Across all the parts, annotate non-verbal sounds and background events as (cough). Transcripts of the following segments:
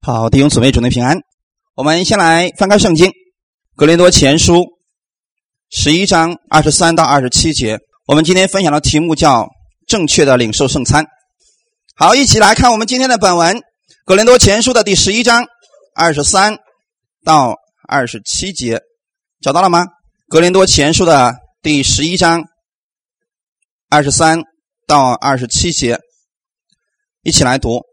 好，弟兄姊妹，主内平安。我们先来翻开圣经《格林多前书》十一章二十三到二十七节。我们今天分享的题目叫“正确的领受圣餐”。好，一起来看我们今天的本文《格林多前书》的第十一章二十三到二十七节，找到了吗？《格林多前书》的第十一章二十三到二十七节，一起来读。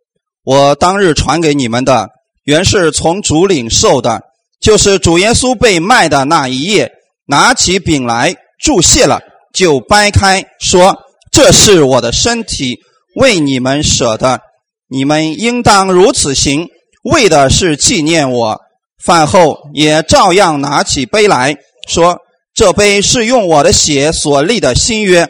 我当日传给你们的，原是从主领受的，就是主耶稣被卖的那一夜，拿起饼来祝谢了，就掰开，说：“这是我的身体，为你们舍的，你们应当如此行，为的是纪念我。”饭后也照样拿起杯来说：“这杯是用我的血所立的新约，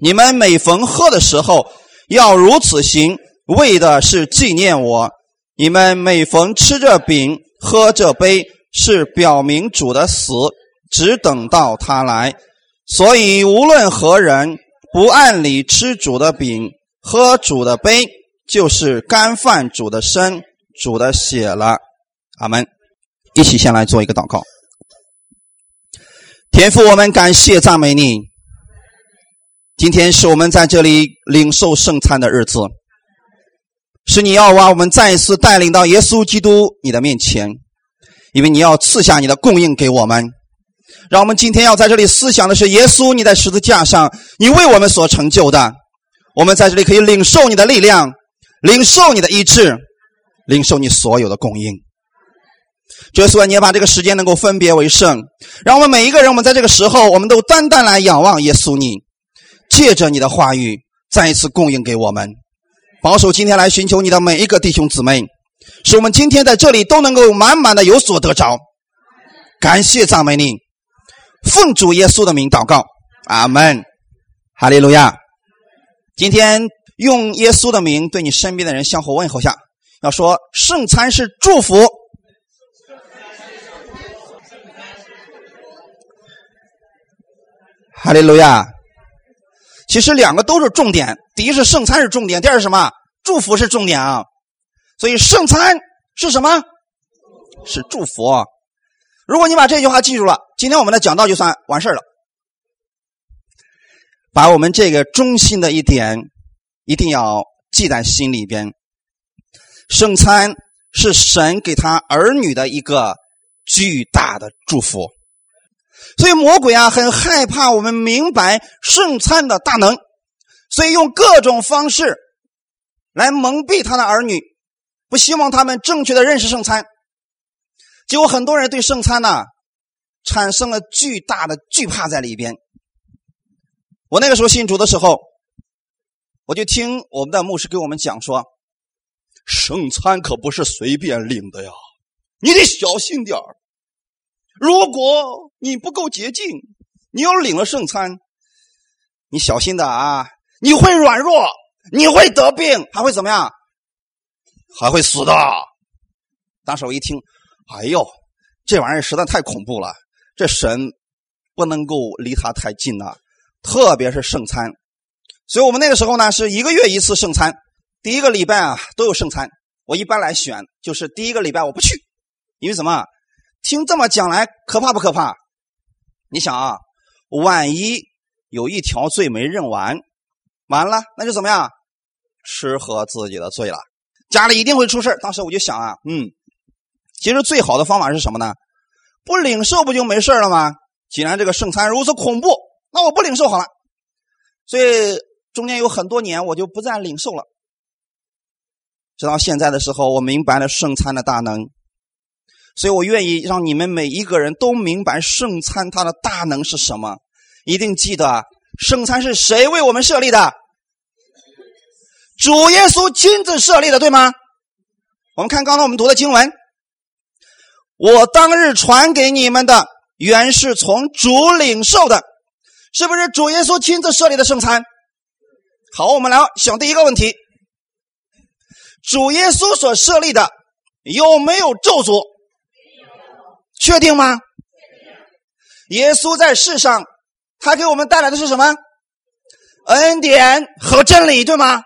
你们每逢喝的时候，要如此行。”为的是纪念我，你们每逢吃这饼、喝这杯，是表明主的死，只等到他来。所以无论何人不按理吃主的饼、喝主的杯，就是干犯主的身、主的血了。阿门。一起先来做一个祷告。天父，我们感谢赞美你。今天是我们在这里领受圣餐的日子。是你要把我们再一次带领到耶稣基督你的面前，因为你要赐下你的供应给我们。让我们今天要在这里思想的是耶稣你在十字架上你为我们所成就的。我们在这里可以领受你的力量，领受你的医治，领受你所有的供应。耶稣，你也把这个时间能够分别为圣，让我们每一个人，我们在这个时候，我们都单单来仰望耶稣你，借着你的话语再一次供应给我们。保守今天来寻求你的每一个弟兄姊妹，使我们今天在这里都能够满满的有所得着。感谢赞美你，奉主耶稣的名祷告，阿门，哈利路亚。今天用耶稣的名对你身边的人相互问候下，要说圣餐是祝福，哈利路亚。其实两个都是重点，第一是圣餐是重点，第二是什么？祝福是重点啊。所以圣餐是什么？是祝福。如果你把这句话记住了，今天我们的讲道就算完事了。把我们这个中心的一点一定要记在心里边。圣餐是神给他儿女的一个巨大的祝福。所以魔鬼啊，很害怕我们明白圣餐的大能，所以用各种方式来蒙蔽他的儿女，不希望他们正确的认识圣餐。结果很多人对圣餐呢产生了巨大的惧怕在里边。我那个时候信主的时候，我就听我们的牧师给我们讲说，圣餐可不是随便领的呀，你得小心点儿。如果你不够洁净，你要领了圣餐，你小心的啊！你会软弱，你会得病，还会怎么样？还会死的。当时我一听，哎呦，这玩意儿实在太恐怖了！这神不能够离他太近呐，特别是圣餐。所以我们那个时候呢，是一个月一次圣餐，第一个礼拜啊都有圣餐。我一般来选，就是第一个礼拜我不去，因为什么？听这么讲来，可怕不可怕？你想啊，万一有一条罪没认完，完了那就怎么样？吃喝自己的罪了，家里一定会出事当时我就想啊，嗯，其实最好的方法是什么呢？不领受不就没事了吗？既然这个圣餐如此恐怖，那我不领受好了。所以中间有很多年我就不再领受了。直到现在的时候，我明白了圣餐的大能。所以我愿意让你们每一个人都明白圣餐它的大能是什么。一定记得，圣餐是谁为我们设立的？主耶稣亲自设立的，对吗？我们看刚才我们读的经文，我当日传给你们的，原是从主领受的，是不是主耶稣亲自设立的圣餐？好，我们来想第一个问题：主耶稣所设立的有没有咒诅？确定吗？耶稣在世上，他给我们带来的是什么？恩典和真理，对吗？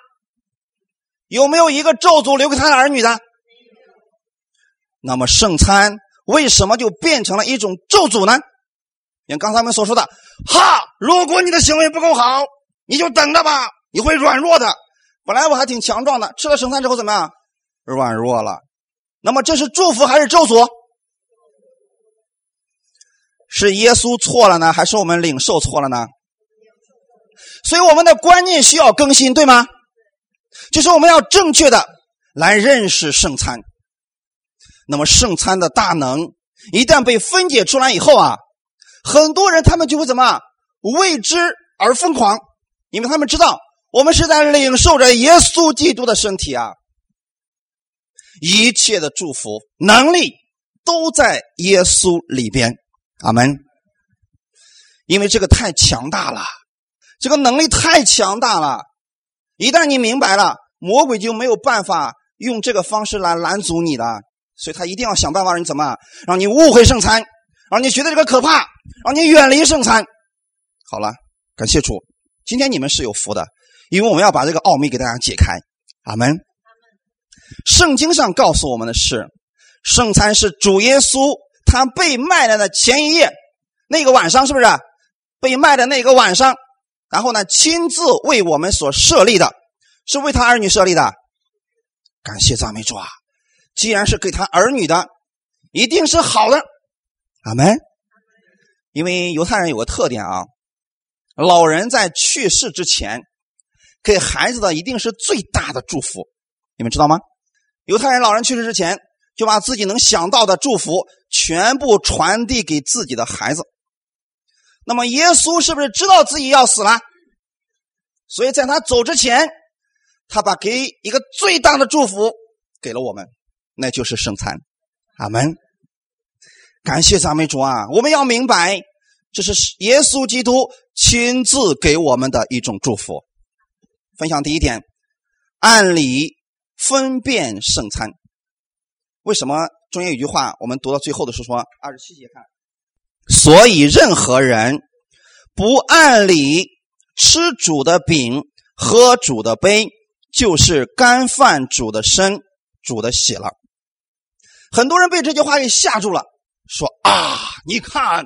有没有一个咒诅留给他的儿女的？那么圣餐为什么就变成了一种咒诅呢？像刚才我们所说的，哈，如果你的行为不够好，你就等着吧，你会软弱的。本来我还挺强壮的，吃了圣餐之后怎么样？软弱了。那么这是祝福还是咒诅？是耶稣错了呢，还是我们领受错了呢？所以我们的观念需要更新，对吗？就是我们要正确的来认识圣餐。那么圣餐的大能一旦被分解出来以后啊，很多人他们就会怎么为之而疯狂，因为他们知道我们是在领受着耶稣基督的身体啊，一切的祝福能力都在耶稣里边。阿门。因为这个太强大了，这个能力太强大了。一旦你明白了，魔鬼就没有办法用这个方式来拦阻你了。所以他一定要想办法让你怎么，让你误会圣餐，让你觉得这个可怕，让你远离圣餐。好了，感谢主，今天你们是有福的，因为我们要把这个奥秘给大家解开。阿门。圣经上告诉我们的是，圣餐是主耶稣。他被卖了的前一夜，那个晚上是不是被卖的那个晚上？然后呢，亲自为我们所设立的，是为他儿女设立的。感谢赞美主啊！既然是给他儿女的，一定是好的。阿门。因为犹太人有个特点啊，老人在去世之前，给孩子的一定是最大的祝福。你们知道吗？犹太人老人去世之前。就把自己能想到的祝福全部传递给自己的孩子。那么耶稣是不是知道自己要死了？所以在他走之前，他把给一个最大的祝福给了我们，那就是圣餐。阿门。感谢赞美主啊！我们要明白，这是耶稣基督亲自给我们的一种祝福。分享第一点，按理分辨圣餐。为什么中间有句话，我们读到最后的是说二十七节看，所以任何人不按理吃主的饼、喝主的杯，就是干饭主的身、主的血了。很多人被这句话给吓住了，说啊，你看，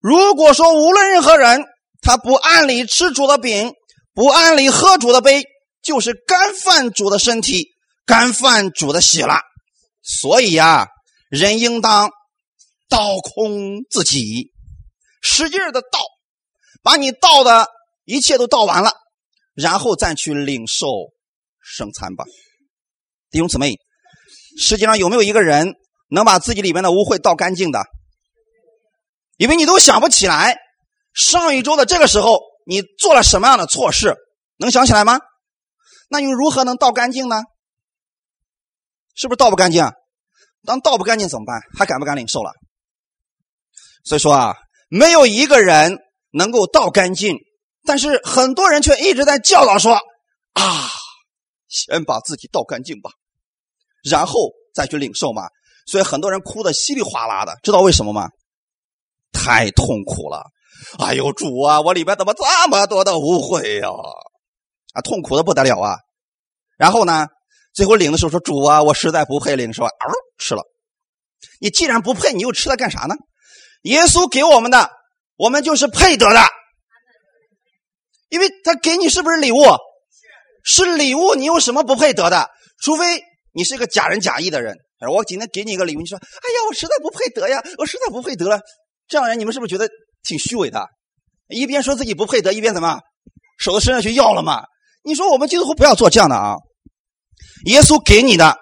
如果说无论任何人他不按理吃主的饼、不按理喝主的杯，就是干饭主的身体、干饭主的血了。所以呀，人应当倒空自己，使劲的倒，把你倒的一切都倒完了，然后再去领受圣餐吧。弟兄姊妹，世界上有没有一个人能把自己里面的污秽倒干净的？因为你都想不起来上一周的这个时候你做了什么样的错事，能想起来吗？那又如何能倒干净呢？是不是倒不干净？当倒不干净怎么办？还敢不敢领受了？所以说啊，没有一个人能够倒干净，但是很多人却一直在教导说：“啊，先把自己倒干净吧，然后再去领受嘛。”所以很多人哭的稀里哗啦的，知道为什么吗？太痛苦了！哎呦，主啊，我里边怎么这么多的污秽呀？啊，痛苦的不得了啊！然后呢？最后领的时候说：“主啊，我实在不配领，是吧？”嗷，吃了。你既然不配，你又吃它干啥呢？耶稣给我们的，我们就是配得的，因为他给你是不是礼物？是礼物，你有什么不配得的？除非你是一个假仁假义的人。我今天给你一个礼物，你说：“哎呀，我实在不配得呀，我实在不配得了。”这样人，你们是不是觉得挺虚伪的？一边说自己不配得，一边怎么手都伸上去要了嘛？你说我们基督徒不要做这样的啊！耶稣给你的，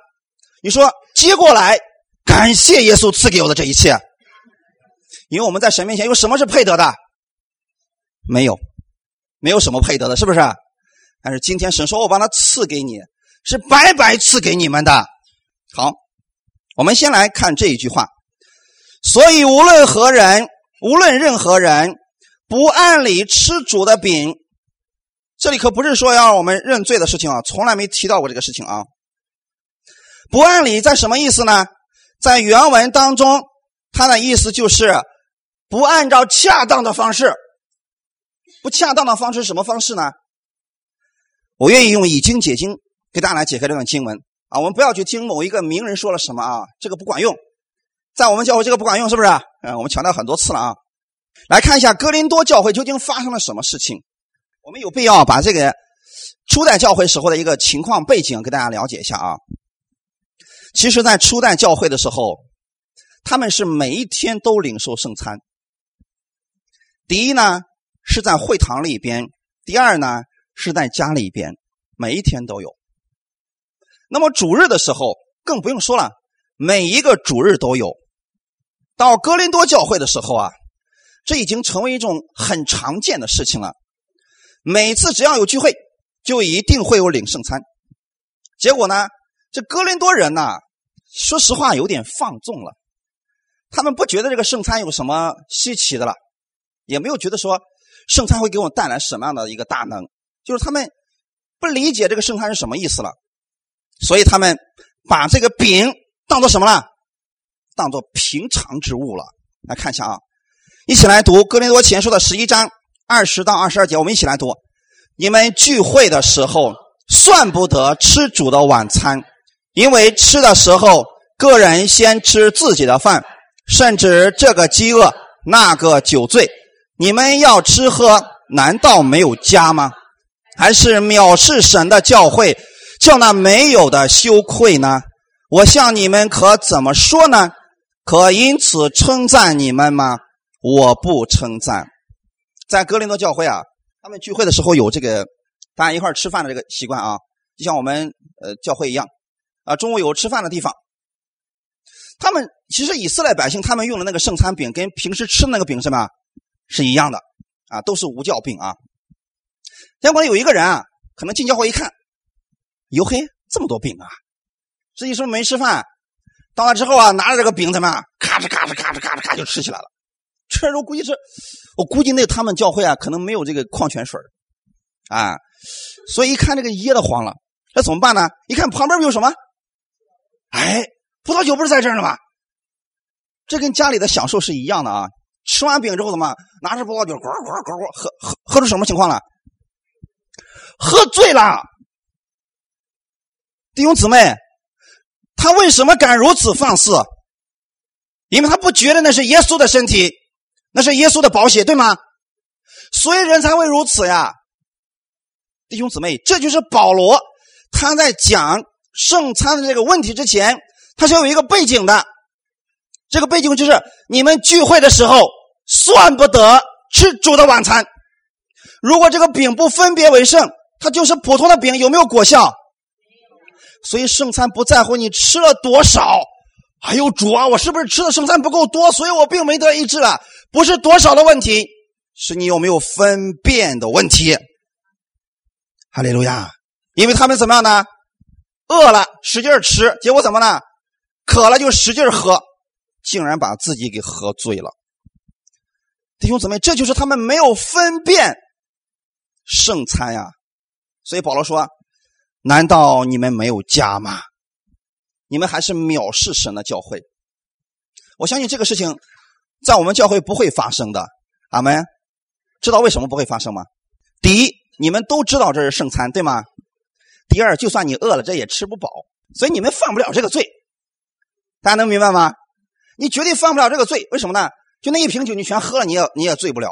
你说接过来，感谢耶稣赐给我的这一切。因为我们在神面前有什么是配得的？没有，没有什么配得的，是不是？但是今天神说我把它赐给你，是白白赐给你们的。好，我们先来看这一句话。所以无论何人，无论任何人，不按理吃主的饼。这里可不是说要让我们认罪的事情啊，从来没提到过这个事情啊。不按理在什么意思呢？在原文当中，它的意思就是不按照恰当的方式。不恰当的方式什么方式呢？我愿意用以经解经给大家来解开这段经文。啊，我们不要去听某一个名人说了什么啊，这个不管用，在我们教会这个不管用，是不是？嗯，我们强调很多次了啊。来看一下哥林多教会究竟发生了什么事情，我们有必要把这个初代教会时候的一个情况背景给大家了解一下啊。其实，在初代教会的时候，他们是每一天都领受圣餐。第一呢，是在会堂里边；第二呢，是在家里边，每一天都有。那么主日的时候更不用说了，每一个主日都有。到哥林多教会的时候啊，这已经成为一种很常见的事情了。每次只要有聚会，就一定会有领圣餐。结果呢，这哥林多人呢，说实话有点放纵了。他们不觉得这个圣餐有什么稀奇的了，也没有觉得说圣餐会给我们带来什么样的一个大能，就是他们不理解这个圣餐是什么意思了。所以他们把这个饼当做什么了？当做平常之物了。来看一下啊，一起来读《哥林多前书》的十一章二十到二十二节。我们一起来读：你们聚会的时候，算不得吃主的晚餐，因为吃的时候，个人先吃自己的饭，甚至这个饥饿，那个酒醉。你们要吃喝，难道没有家吗？还是藐视神的教会？叫那没有的羞愧呢？我向你们可怎么说呢？可因此称赞你们吗？我不称赞。在格林多教会啊，他们聚会的时候有这个大家一块吃饭的这个习惯啊，就像我们呃教会一样啊，中午有吃饭的地方。他们其实以色列百姓他们用的那个圣餐饼跟平时吃的那个饼什么是一样的啊，都是无酵饼啊。结果有一个人啊，可能进教会一看。哟嘿，这么多饼啊！这一说没吃饭，到那之后啊，拿着这个饼怎么，咔哧咔哧咔哧咔哧咔就吃起来了。吃时候估计是，我估计那他们教会啊，可能没有这个矿泉水啊，所以一看这个噎得慌了。那怎么办呢？一看旁边有什么？哎，葡萄酒不是在这儿呢吗？这跟家里的享受是一样的啊！吃完饼之后怎么，拿着葡萄酒咕咕咕咕喝喝喝出什么情况了？喝醉了。弟兄姊妹，他为什么敢如此放肆？因为他不觉得那是耶稣的身体，那是耶稣的宝血，对吗？所以人才会如此呀。弟兄姊妹，这就是保罗他在讲圣餐的这个问题之前，他是有一个背景的。这个背景就是你们聚会的时候算不得吃主的晚餐。如果这个饼不分别为圣，它就是普通的饼，有没有果效？所以圣餐不在乎你吃了多少，哎呦主啊，我是不是吃的圣餐不够多，所以我并没得医治了？不是多少的问题，是你有没有分辨的问题。哈利路亚！因为他们怎么样呢？饿了使劲吃，结果怎么呢？渴了就使劲喝，竟然把自己给喝醉了。弟兄姊妹，这就是他们没有分辨圣餐呀。所以保罗说。难道你们没有家吗？你们还是藐视神的教会？我相信这个事情在我们教会不会发生的。阿门。知道为什么不会发生吗？第一，你们都知道这是圣餐，对吗？第二，就算你饿了，这也吃不饱，所以你们犯不了这个罪。大家能明白吗？你绝对犯不了这个罪。为什么呢？就那一瓶酒，你全喝了，你也你也醉不了。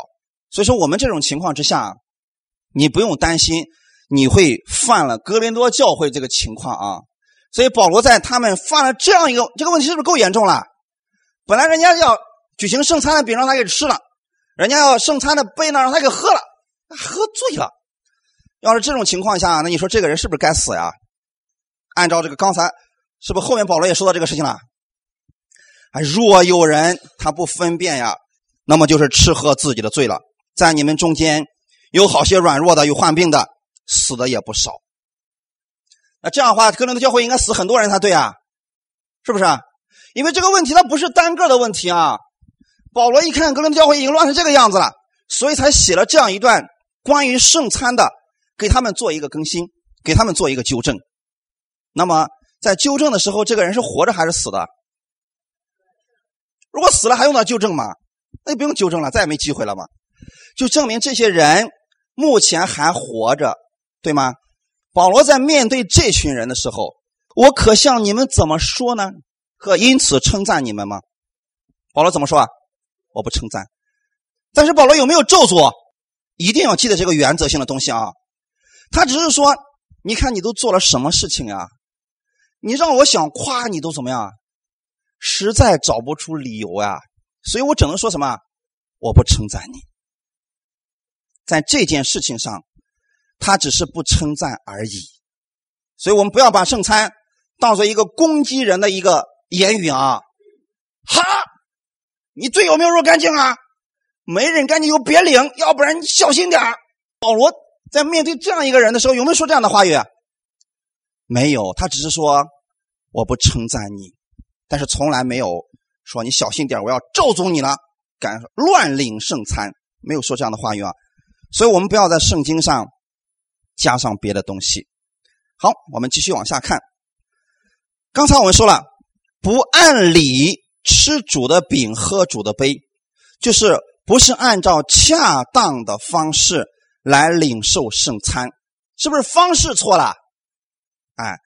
所以说，我们这种情况之下，你不用担心。你会犯了哥林多教会这个情况啊，所以保罗在他们犯了这样一个这个问题，是不是够严重了？本来人家要举行圣餐的饼让他给吃了，人家要圣餐的杯呢让他给喝了，喝醉了。要是这种情况下，那你说这个人是不是该死呀？按照这个刚才，是不是后面保罗也说到这个事情了？啊，若有人他不分辨呀，那么就是吃喝自己的罪了。在你们中间有好些软弱的，有患病的。死的也不少，那这样的话，哥林多教会应该死很多人才对啊，是不是？因为这个问题它不是单个的问题啊。保罗一看哥林多教会已经乱成这个样子了，所以才写了这样一段关于圣餐的，给他们做一个更新，给他们做一个纠正。那么在纠正的时候，这个人是活着还是死的？如果死了还用到纠正吗？那就不用纠正了，再也没机会了嘛。就证明这些人目前还活着。对吗？保罗在面对这群人的时候，我可向你们怎么说呢？可因此称赞你们吗？保罗怎么说啊？我不称赞。但是保罗有没有咒诅？一定要记得这个原则性的东西啊。他只是说，你看你都做了什么事情啊？你让我想夸你都怎么样？实在找不出理由呀。所以我只能说什么？我不称赞你。在这件事情上，他只是不称赞而已。所以我们不要把圣餐当做一个攻击人的一个言语啊！哈，你罪有没有若干净啊？没人干净就别领，要不然你小心点保罗在面对这样一个人的时候，有没有说这样的话语？没有，他只是说我不称赞你，但是从来没有说你小心点我要咒诅你了，敢乱领圣餐，没有说这样的话语啊。所以我们不要在圣经上加上别的东西。好，我们继续往下看。刚才我们说了，不按理吃主的饼，喝主的杯，就是不是按照恰当的方式来领受圣餐，是不是方式错了？哎，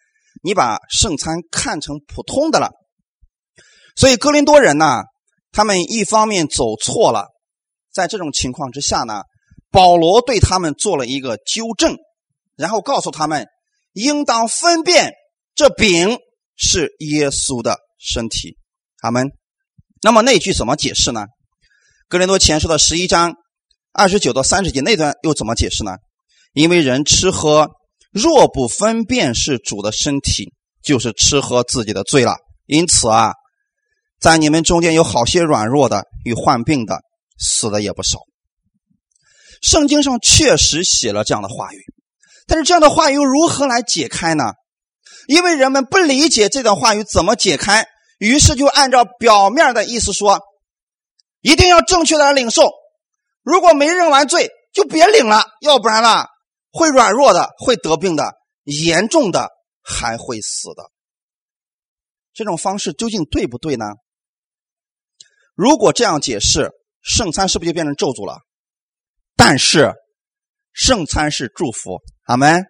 你把圣餐看成普通的了。所以哥林多人呢，他们一方面走错了，在这种情况之下呢。保罗对他们做了一个纠正，然后告诉他们，应当分辨这饼是耶稣的身体。阿门。那么那句怎么解释呢？格林多前书的十一章二十九到三十节那段又怎么解释呢？因为人吃喝若不分辨是主的身体，就是吃喝自己的罪了。因此啊，在你们中间有好些软弱的与患病的，死的也不少。圣经上确实写了这样的话语，但是这样的话语又如何来解开呢？因为人们不理解这段话语怎么解开，于是就按照表面的意思说，一定要正确的领受。如果没认完罪，就别领了，要不然呢，会软弱的，会得病的，严重的还会死的。这种方式究竟对不对呢？如果这样解释，圣餐是不是就变成咒诅了？但是，圣餐是祝福，阿门。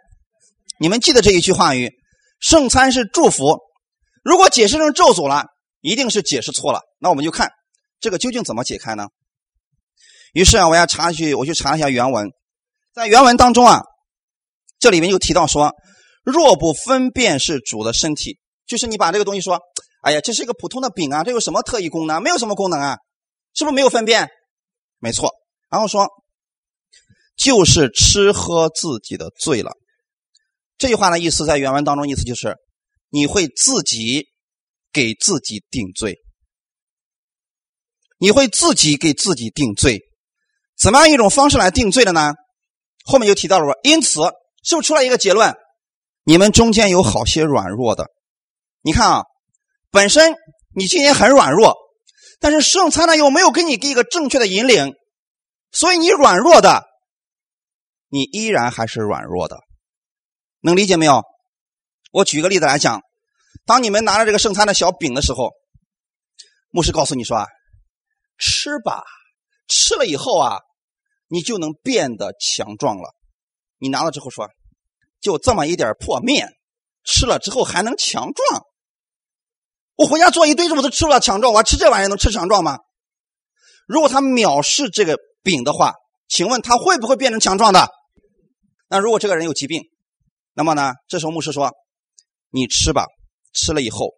你们记得这一句话语：圣餐是祝福。如果解释成咒诅了，一定是解释错了。那我们就看这个究竟怎么解开呢？于是啊，我要查去，我去查一下原文。在原文当中啊，这里面就提到说：若不分辨是主的身体，就是你把这个东西说，哎呀，这是一个普通的饼啊，这有什么特异功能？没有什么功能啊，是不是没有分辨？没错。然后说。就是吃喝自己的罪了。这句话的意思在原文当中意思就是，你会自己给自己定罪，你会自己给自己定罪。怎么样一种方式来定罪的呢？后面就提到了说，因此是不是出来一个结论？你们中间有好些软弱的。你看啊，本身你今天很软弱，但是圣餐呢又没有给你给一个正确的引领，所以你软弱的。你依然还是软弱的，能理解没有？我举个例子来讲，当你们拿着这个圣餐的小饼的时候，牧师告诉你说啊，吃吧，吃了以后啊，你就能变得强壮了。你拿了之后说，就这么一点破面，吃了之后还能强壮？我回家做一堆这么多吃了强壮，我还吃这玩意能吃强壮吗？如果他藐视这个饼的话，请问他会不会变成强壮的？那如果这个人有疾病，那么呢？这时候牧师说：“你吃吧，吃了以后，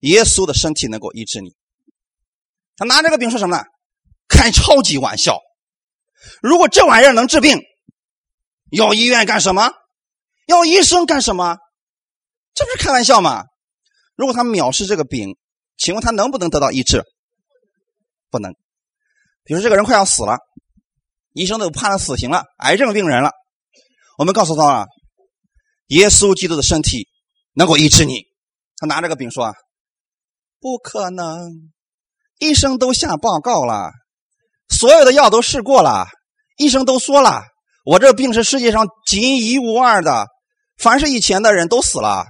耶稣的身体能够医治你。”他拿这个饼说什么呢？开超级玩笑。如果这玩意儿能治病，要医院干什么？要医生干什么？这不是开玩笑吗？如果他藐视这个饼，请问他能不能得到医治？不能。比如这个人快要死了，医生都判了死刑了，癌症病人了。我们告诉他啊，耶稣基督的身体能够医治你。他拿着个饼说：“，不可能，医生都下报告了，所有的药都试过了，医生都说了，我这病是世界上仅一无二的，凡是以前的人都死了，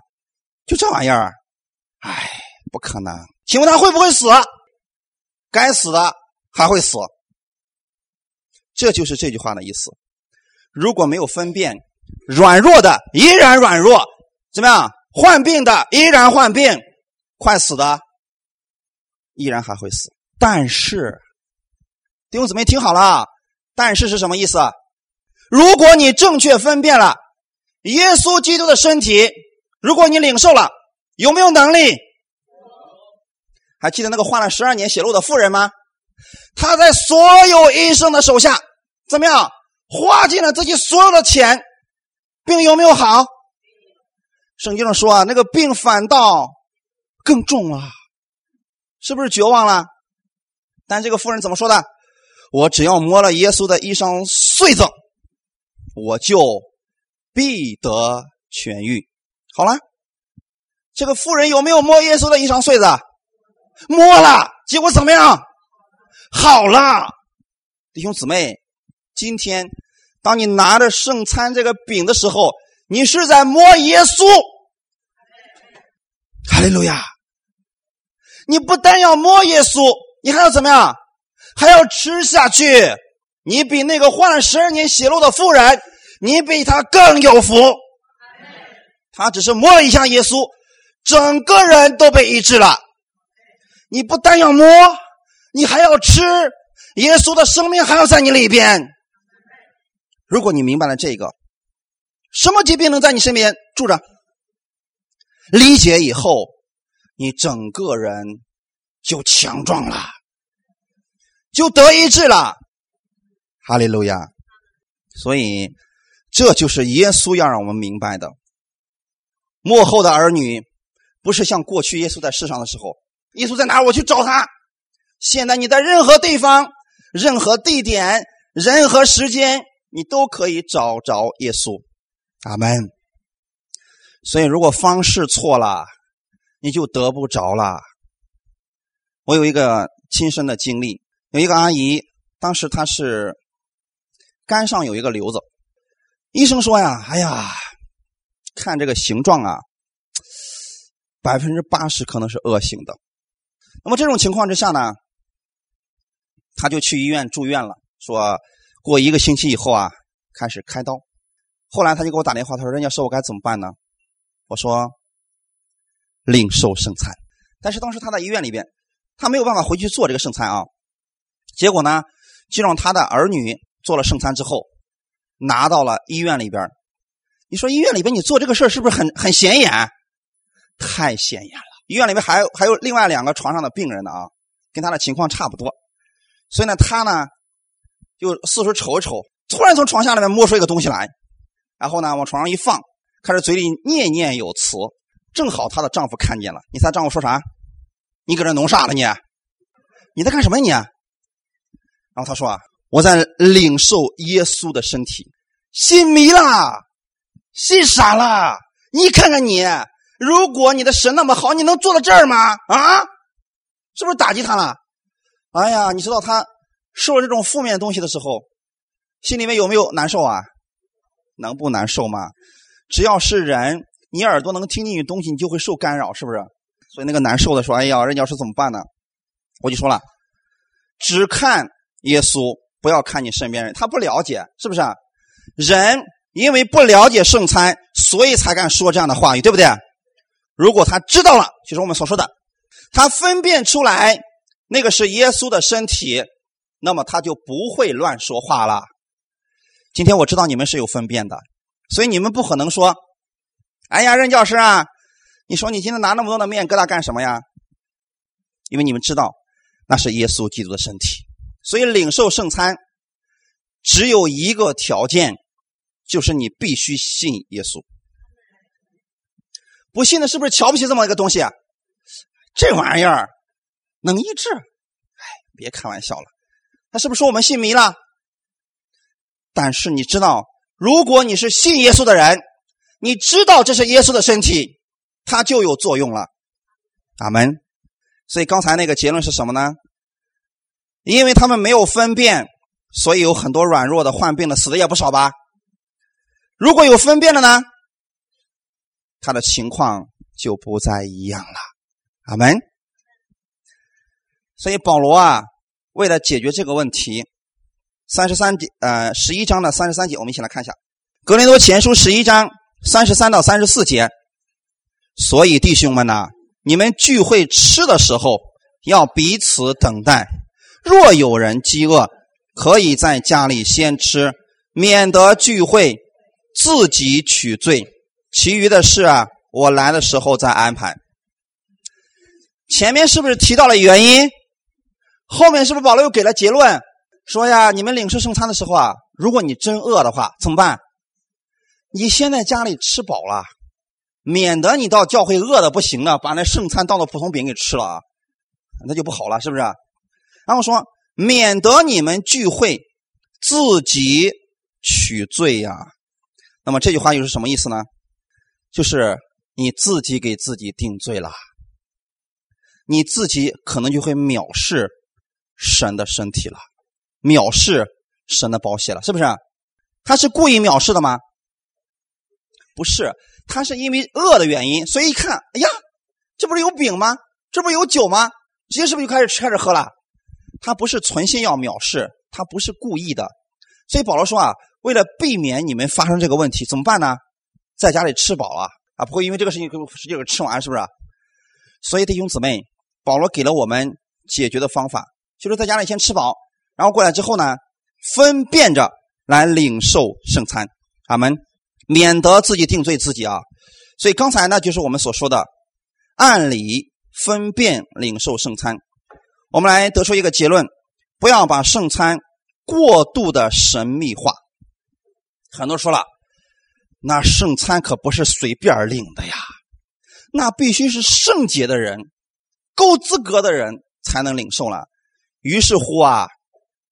就这玩意儿，哎，不可能。请问他会不会死？该死的还会死。这就是这句话的意思。”如果没有分辨，软弱的依然软弱，怎么样？患病的依然患病，快死的依然还会死。但是，弟兄姊妹听好了，但是是什么意思？如果你正确分辨了耶稣基督的身体，如果你领受了，有没有能力？还记得那个患了十二年血漏的妇人吗？他在所有医生的手下，怎么样？花尽了自己所有的钱，病有没有好？圣经上说啊，那个病反倒更重了，是不是绝望了？但这个妇人怎么说的？我只要摸了耶稣的衣裳穗子，我就必得痊愈。好了，这个妇人有没有摸耶稣的衣裳穗子？摸了，结果怎么样？好了，弟兄姊妹，今天当你拿着圣餐这个饼的时候，你是在摸耶稣。哈利路亚！你不但要摸耶稣，你还要怎么样？还要吃下去。你比那个患了十二年血漏的妇人，你比他更有福。他只是摸了一下耶稣，整个人都被医治了。你不但要摸，你还要吃，耶稣的生命还要在你里边。如果你明白了这个，什么疾病能在你身边住着？理解以后，你整个人就强壮了，就得医治了。哈利路亚！所以，这就是耶稣要让我们明白的。幕后的儿女，不是像过去耶稣在世上的时候。耶稣在哪？我去找他。现在你在任何地方、任何地点、任何时间，你都可以找着耶稣。阿门。所以，如果方式错了，你就得不着了。我有一个亲身的经历，有一个阿姨，当时她是肝上有一个瘤子，医生说呀：“哎呀，看这个形状啊，百分之八十可能是恶性的。”那么这种情况之下呢，他就去医院住院了。说过一个星期以后啊，开始开刀。后来他就给我打电话，他说：“人家说我该怎么办呢？”我说：“领受圣餐。”但是当时他在医院里边，他没有办法回去做这个圣餐啊。结果呢，就让他的儿女做了圣餐之后，拿到了医院里边。你说医院里边你做这个事儿是不是很很显眼？太显眼了。医院里面还有还有另外两个床上的病人呢啊，跟他的情况差不多，所以呢，他呢就四处瞅一瞅，突然从床下里面摸出一个东西来，然后呢往床上一放，开始嘴里念念有词，正好她的丈夫看见了，你猜丈夫说啥？你搁这弄啥了你？你在干什么你？然后他说啊，我在领受耶稣的身体，信迷了，信傻了，你看看你。如果你的神那么好，你能坐到这儿吗？啊，是不是打击他了？哎呀，你知道他受了这种负面东西的时候，心里面有没有难受啊？能不难受吗？只要是人，你耳朵能听进去东西，你就会受干扰，是不是？所以那个难受的说：“哎呀，人家说怎么办呢？”我就说了，只看耶稣，不要看你身边人，他不了解，是不是？人因为不了解圣餐，所以才敢说这样的话语，对不对？如果他知道了，就是我们所说的，他分辨出来那个是耶稣的身体，那么他就不会乱说话了。今天我知道你们是有分辨的，所以你们不可能说：“哎呀，任教师啊，你说你今天拿那么多的面疙瘩干什么呀？”因为你们知道那是耶稣基督的身体，所以领受圣餐只有一个条件，就是你必须信耶稣。不信的，是不是瞧不起这么一个东西啊？这玩意儿能医治？哎，别开玩笑了。他是不是说我们信迷了？但是你知道，如果你是信耶稣的人，你知道这是耶稣的身体，它就有作用了。阿门。所以刚才那个结论是什么呢？因为他们没有分辨，所以有很多软弱的、患病的、死的也不少吧？如果有分辨的呢？他的情况就不再一样了，阿门。所以保罗啊，为了解决这个问题，三十三节呃十一章的三十三节，我们一起来看一下《格林多前书》十一章三十三到三十四节。所以弟兄们呐，你们聚会吃的时候要彼此等待。若有人饥饿，可以在家里先吃，免得聚会自己取罪。其余的事啊，我来的时候再安排。前面是不是提到了原因？后面是不是保罗又给了结论？说呀，你们领受圣餐的时候啊，如果你真饿的话，怎么办？你先在家里吃饱了，免得你到教会饿的不行了，把那圣餐当做普通饼给吃了啊，那就不好了，是不是？然后说，免得你们聚会自己取罪呀。那么这句话又是什么意思呢？就是你自己给自己定罪了。你自己可能就会藐视神的身体了，藐视神的宝血了，是不是？他是故意藐视的吗？不是，他是因为饿的原因，所以一看，哎呀，这不是有饼吗？这不是有酒吗？直接是不是就开始吃，开始喝了？他不是存心要藐视，他不是故意的。所以保罗说啊，为了避免你们发生这个问题，怎么办呢？在家里吃饱了啊，不会因为这个事情直接给吃完，是不是？所以弟兄姊妹。保罗给了我们解决的方法，就是在家里先吃饱，然后过来之后呢，分辨着来领受圣餐，阿门，免得自己定罪自己啊。所以刚才呢，就是我们所说的按理分辨领受圣餐。我们来得出一个结论：不要把圣餐过度的神秘化。很多人说了，那圣餐可不是随便领的呀，那必须是圣洁的人。够资格的人才能领受了，于是乎啊，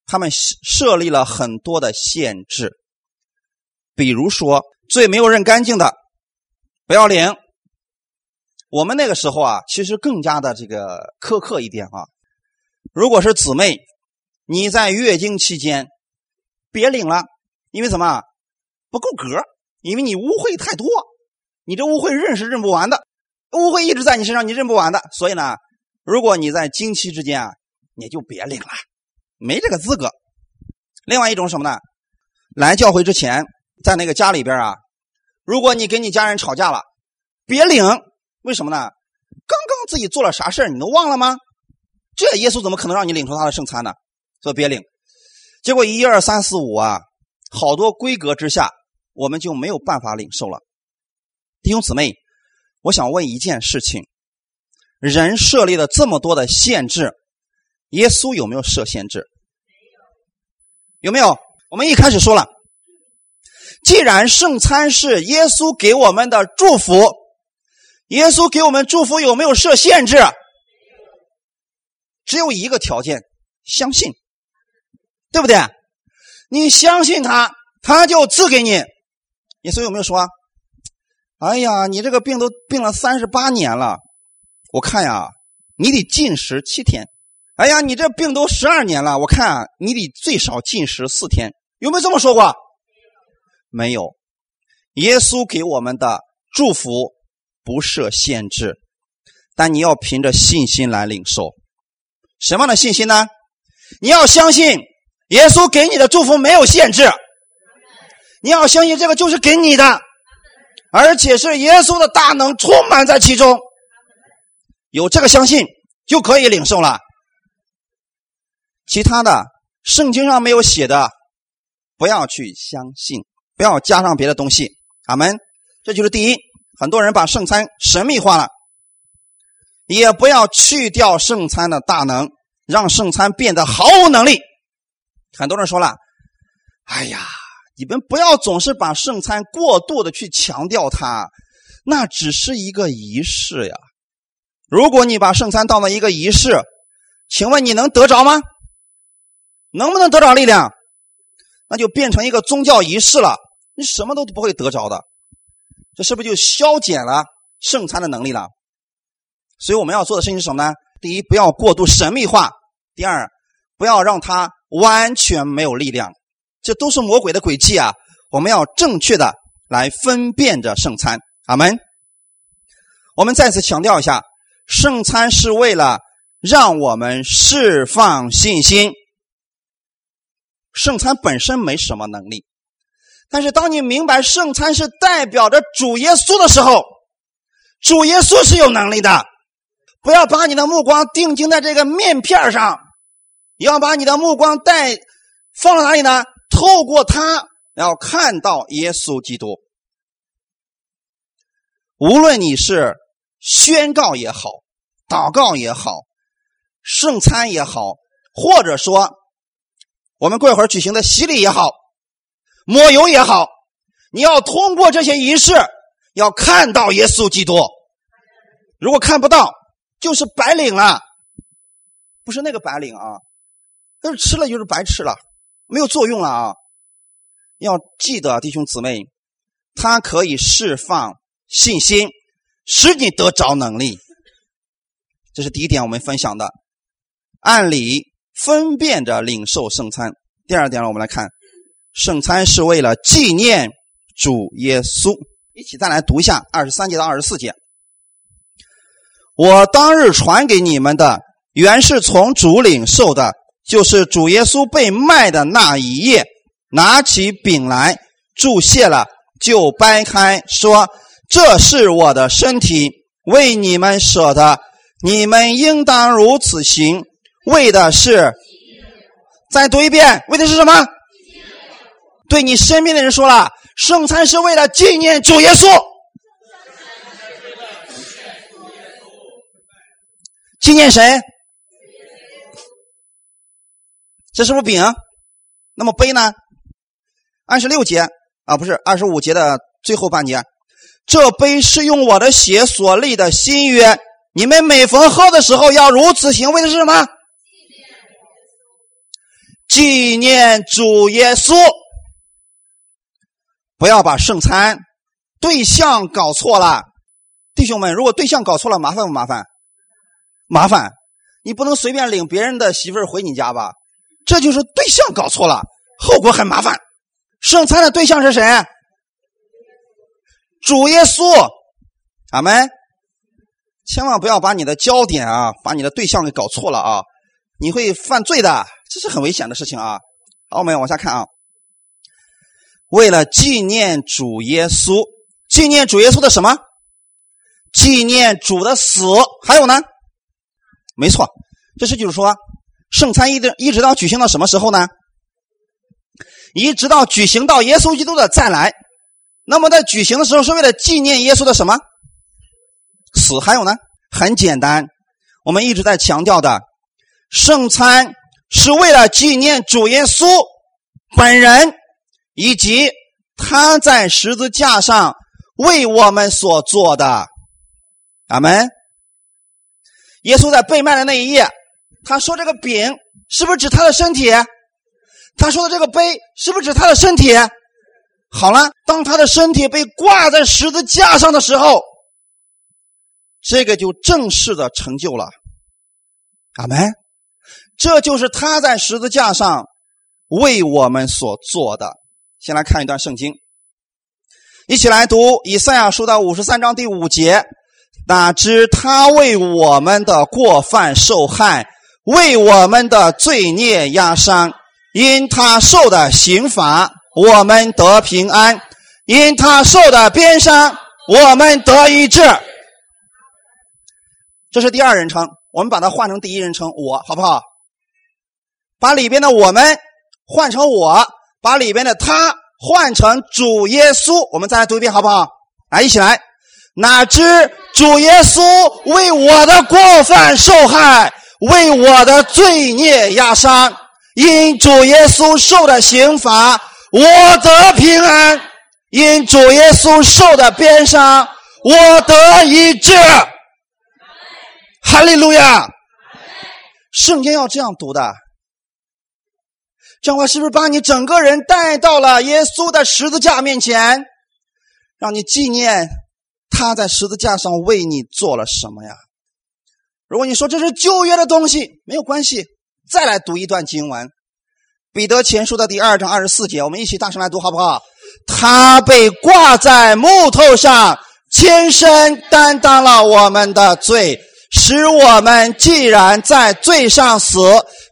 他们设立了很多的限制，比如说最没有认干净的不要领。我们那个时候啊，其实更加的这个苛刻一点啊。如果是姊妹，你在月经期间别领了，因为什么不够格？因为你污秽太多，你这污秽认是认不完的，污秽一直在你身上，你认不完的，所以呢。如果你在经期之间啊，你就别领了，没这个资格。另外一种什么呢？来教会之前，在那个家里边啊，如果你跟你家人吵架了，别领。为什么呢？刚刚自己做了啥事你都忘了吗？这耶稣怎么可能让你领受他的圣餐呢？说别领。结果一二三四五啊，好多规格之下，我们就没有办法领受了。弟兄姊妹，我想问一件事情。人设立了这么多的限制，耶稣有没有设限制？有没有？我们一开始说了，既然圣餐是耶稣给我们的祝福，耶稣给我们祝福有没有设限制？只有一个条件，相信，对不对？你相信他，他就赐给你。耶稣有没有说？哎呀，你这个病都病了三十八年了。我看呀，你得禁食七天。哎呀，你这病都十二年了，我看你得最少禁食四天。有没有这么说过？没有。耶稣给我们的祝福不设限制，但你要凭着信心来领受。什么样的信心呢？你要相信耶稣给你的祝福没有限制。你要相信这个就是给你的，而且是耶稣的大能充满在其中。有这个相信就可以领受了，其他的圣经上没有写的，不要去相信，不要加上别的东西。阿门。这就是第一，很多人把圣餐神秘化了，也不要去掉圣餐的大能，让圣餐变得毫无能力。很多人说了：“哎呀，你们不要总是把圣餐过度的去强调它，那只是一个仪式呀。”如果你把圣餐当做一个仪式，请问你能得着吗？能不能得着力量？那就变成一个宗教仪式了，你什么都不会得着的。这是不是就消减了圣餐的能力了？所以我们要做的事情是什么呢？第一，不要过度神秘化；第二，不要让它完全没有力量。这都是魔鬼的诡计啊！我们要正确的来分辨着圣餐。阿门。我们再次强调一下。圣餐是为了让我们释放信心。圣餐本身没什么能力，但是当你明白圣餐是代表着主耶稣的时候，主耶稣是有能力的。不要把你的目光定睛在这个面片上，要把你的目光带放到哪里呢？透过他，要看到耶稣基督。无论你是宣告也好，祷告也好，圣餐也好，或者说我们过一会儿举行的洗礼也好，抹油也好，你要通过这些仪式，要看到耶稣基督。如果看不到，就是白领了，不是那个白领啊，但是吃了就是白吃了，没有作用了啊！要记得，弟兄姊妹，它可以释放信心，使你得着能力。这是第一点，我们分享的。按理分辨着领受圣餐。第二点呢，我们来看，圣餐是为了纪念主耶稣。一起再来读一下二十三节到二十四节。我当日传给你们的，原是从主领受的，就是主耶稣被卖的那一夜，拿起饼来，注谢了，就掰开，说：“这是我的身体，为你们舍的，你们应当如此行。”为的是，再读一遍，为的是什么？对你身边的人说了，圣餐是为了纪念主耶稣。纪念谁？这是不是饼？那么杯呢？二十六节啊，不是二十五节的最后半节。这杯是用我的血所立的新约，你们每逢喝的时候要如此行，为的是什么？纪念主耶稣。不要把圣餐对象搞错了，弟兄们，如果对象搞错了，麻烦不麻烦？麻烦，你不能随便领别人的媳妇儿回你家吧？这就是对象搞错了，后果很麻烦。圣餐的对象是谁？主耶稣，阿门。千万不要把你的焦点啊，把你的对象给搞错了啊，你会犯罪的，这是很危险的事情啊。好，我们往下看啊。为了纪念主耶稣，纪念主耶稣的什么？纪念主的死，还有呢？没错，这是就是说，圣餐一直一直到举行到什么时候呢？一直到举行到耶稣基督的再来。那么在举行的时候是为了纪念耶稣的什么死？还有呢？很简单，我们一直在强调的，圣餐是为了纪念主耶稣本人以及他在十字架上为我们所做的。阿门。耶稣在被卖的那一夜，他说：“这个饼是不是指他的身体？”他说的这个杯是不是指他的身体？好了，当他的身体被挂在十字架上的时候，这个就正式的成就了。阿门。这就是他在十字架上为我们所做的。先来看一段圣经，一起来读以赛亚书的五十三章第五节。哪知他为我们的过犯受害，为我们的罪孽压伤。因他受的刑罚，我们得平安；因他受的鞭伤，我们得医治。这是第二人称，我们把它换成第一人称，我好不好？把里边的我们换成我，把里边的他换成主耶稣。我们再来读一遍，好不好？来，一起来。哪知主耶稣为我的过犯受害，为我的罪孽压伤。因主耶稣受的刑罚，我得平安；因主耶稣受的鞭伤，我得医治。哈利路亚！圣经要这样读的，这样话是不是把你整个人带到了耶稣的十字架面前，让你纪念？他在十字架上为你做了什么呀？如果你说这是旧约的东西，没有关系。再来读一段经文，《彼得前书》的第二章二十四节，我们一起大声来读，好不好？他被挂在木头上，亲身担当了我们的罪，使我们既然在罪上死，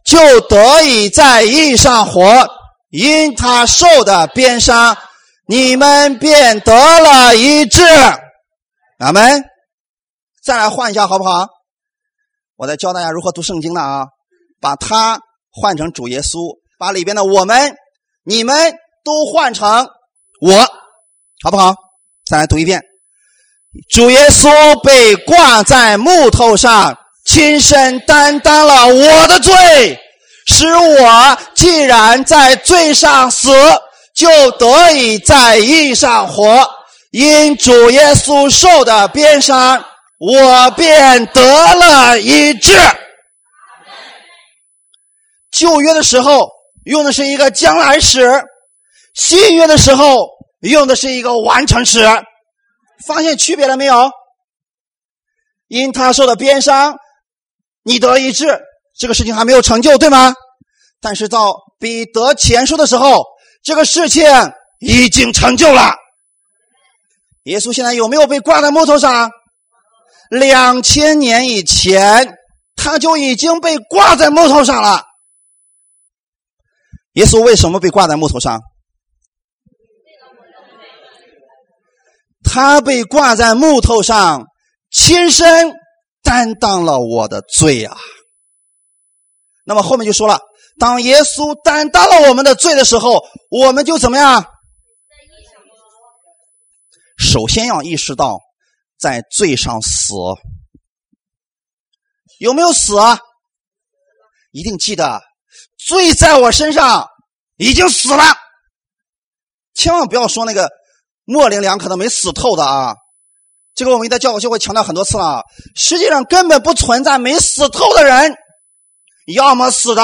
就得以在义上活。因他受的鞭伤，你们便得了一致。阿门。再来换一下好不好？我再教大家如何读圣经的啊，把它换成主耶稣，把里边的我们、你们都换成我，好不好？再来读一遍。主耶稣被挂在木头上，亲身担当了我的罪，使我既然在罪上死，就得以在义上活。因主耶稣受的鞭伤，我便得了医治。旧约的时候用的是一个将来时，新约的时候用的是一个完成时。发现区别了没有？因他受的鞭伤，你得医治，这个事情还没有成就，对吗？但是到彼得前书的时候，这个事情已经成就了。耶稣现在有没有被挂在木头上？两千年以前，他就已经被挂在木头上了。耶稣为什么被挂在木头上？他被挂在木头上，亲身担当了我的罪啊！那么后面就说了，当耶稣担当了我们的罪的时候，我们就怎么样？首先要意识到，在罪上死，有没有死啊？一定记得，罪在我身上已经死了。千万不要说那个。模棱两可的、没死透的啊！这个我们在教会就会强调很多次了。实际上根本不存在没死透的人，要么死的，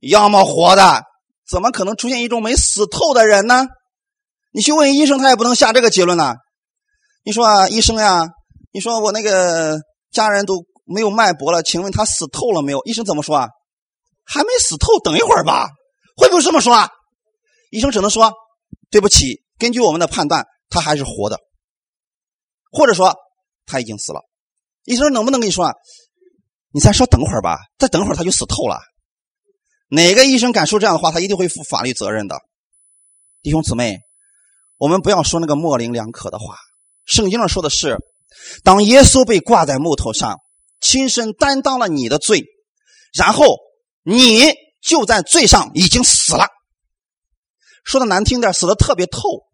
要么活的，怎么可能出现一种没死透的人呢？你去问医生，他也不能下这个结论呢。你说啊，医生呀，你说我那个家人都没有脉搏了，请问他死透了没有？医生怎么说啊？还没死透，等一会儿吧。会不会这么说？啊？医生只能说对不起。根据我们的判断，他还是活的，或者说他已经死了。医生能不能跟你说啊，你再稍等会儿吧，再等会儿他就死透了？哪个医生敢说这样的话，他一定会负法律责任的。弟兄姊妹，我们不要说那个模棱两可的话。圣经上说的是，当耶稣被挂在木头上，亲身担当了你的罪，然后你就在罪上已经死了。说的难听点，死的特别透。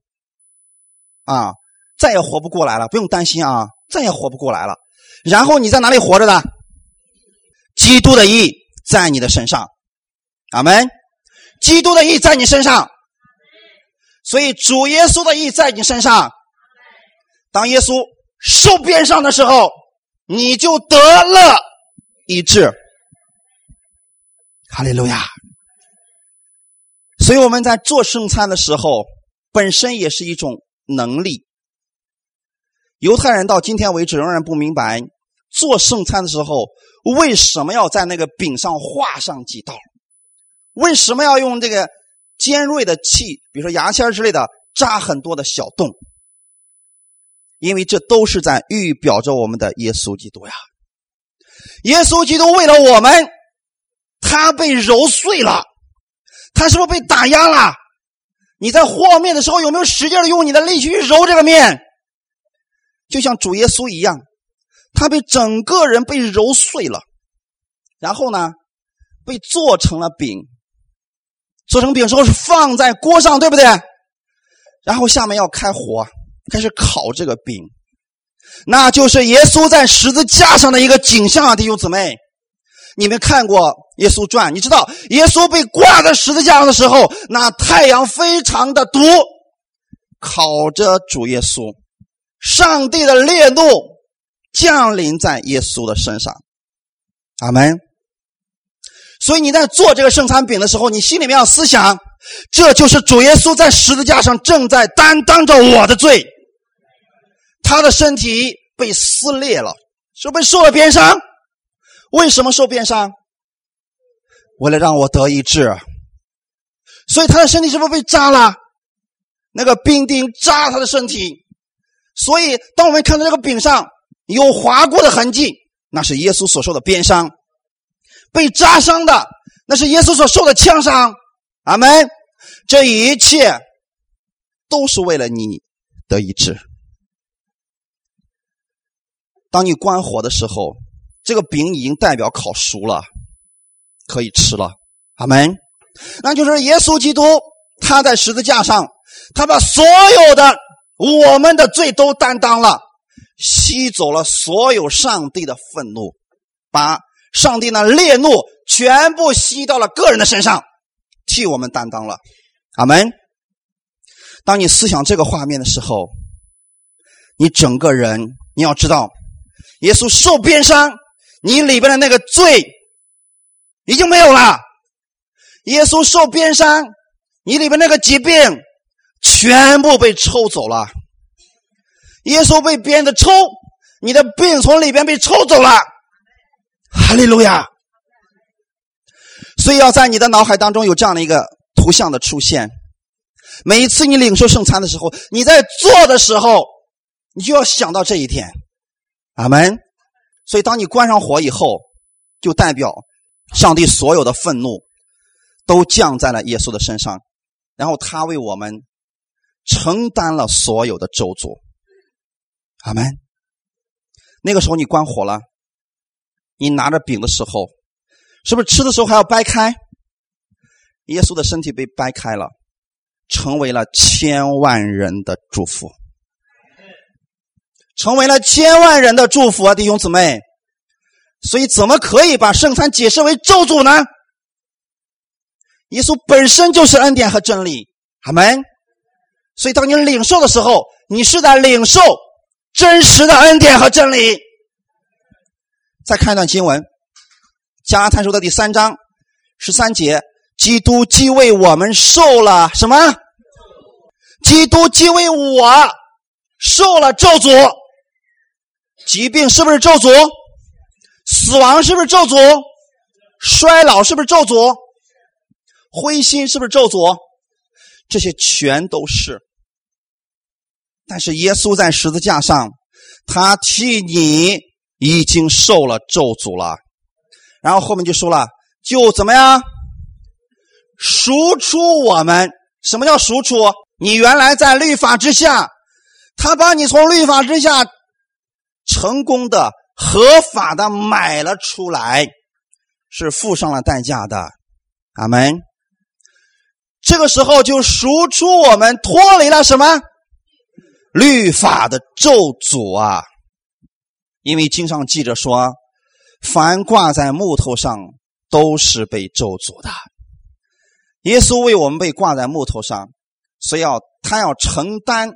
啊，再也活不过来了，不用担心啊，再也活不过来了。然后你在哪里活着呢？基督的义在你的身上，阿门。基督的义在你身上，所以主耶稣的义在你身上。当耶稣受鞭伤的时候，你就得了医治。哈利路亚。所以我们在做圣餐的时候，本身也是一种。能力，犹太人到今天为止仍然不明白，做圣餐的时候为什么要在那个饼上画上几道？为什么要用这个尖锐的器，比如说牙签之类的扎很多的小洞？因为这都是在预表着我们的耶稣基督呀！耶稣基督为了我们，他被揉碎了，他是不是被打压了？你在和面的时候有没有使劲的用你的力气去揉这个面？就像主耶稣一样，他被整个人被揉碎了，然后呢，被做成了饼。做成饼之后是放在锅上，对不对？然后下面要开火，开始烤这个饼，那就是耶稣在十字架上的一个景象啊，弟兄姊妹。你们看过《耶稣传》，你知道耶稣被挂在十字架上的时候，那太阳非常的毒，烤着主耶稣，上帝的烈怒降临在耶稣的身上。阿门。所以你在做这个圣餐饼的时候，你心里面要思想，这就是主耶稣在十字架上正在担当着我的罪，他的身体被撕裂了，是被受了鞭伤。为什么受鞭伤？为了让我得医治，所以他的身体是不是被扎了？那个冰钉扎他的身体，所以当我们看到这个饼上有划过的痕迹，那是耶稣所受的鞭伤；被扎伤的，那是耶稣所受的枪伤。阿门！这一切都是为了你得医治。当你关火的时候，这个饼已经代表烤熟了，可以吃了。阿门。那就是耶稣基督他在十字架上，他把所有的我们的罪都担当了，吸走了所有上帝的愤怒，把上帝的烈怒全部吸到了个人的身上，替我们担当了。阿门。当你思想这个画面的时候，你整个人你要知道，耶稣受鞭伤，你里边的那个罪已经没有了。耶稣受鞭伤，你里边那个疾病全部被抽走了。耶稣被鞭子抽，你的病从里边被抽走了。哈利路亚！所以要在你的脑海当中有这样的一个图像的出现。每一次你领受圣餐的时候，你在做的时候，你就要想到这一天。阿门。所以当你关上火以后，就代表上帝所有的愤怒都降在了耶稣的身上，然后他为我们承担了所有的咒诅。阿门。那个时候你关火了，你拿着饼的时候，是不是吃的时候还要掰开？耶稣的身体被掰开了。成为了千万人的祝福，成为了千万人的祝福啊，弟兄姊妹！所以怎么可以把圣餐解释为咒诅呢？耶稣本身就是恩典和真理，阿门。所以当你领受的时候，你是在领受真实的恩典和真理。再看一段经文，《加拉太书》的第三章十三节。基督既为我们受了什么？基督既为我受了咒诅，疾病是不是咒诅？死亡是不是咒诅？衰老是不是咒诅？灰心是不是咒诅？这些全都是。但是耶稣在十字架上，他替你已经受了咒诅了。然后后面就说了，就怎么样？赎出我们，什么叫赎出？你原来在律法之下，他把你从律法之下成功的、合法的买了出来，是付上了代价的。阿门。这个时候就赎出我们，脱离了什么律法的咒诅啊？因为经上记着说，凡挂在木头上都是被咒诅的。耶稣为我们被挂在木头上，所以要他要承担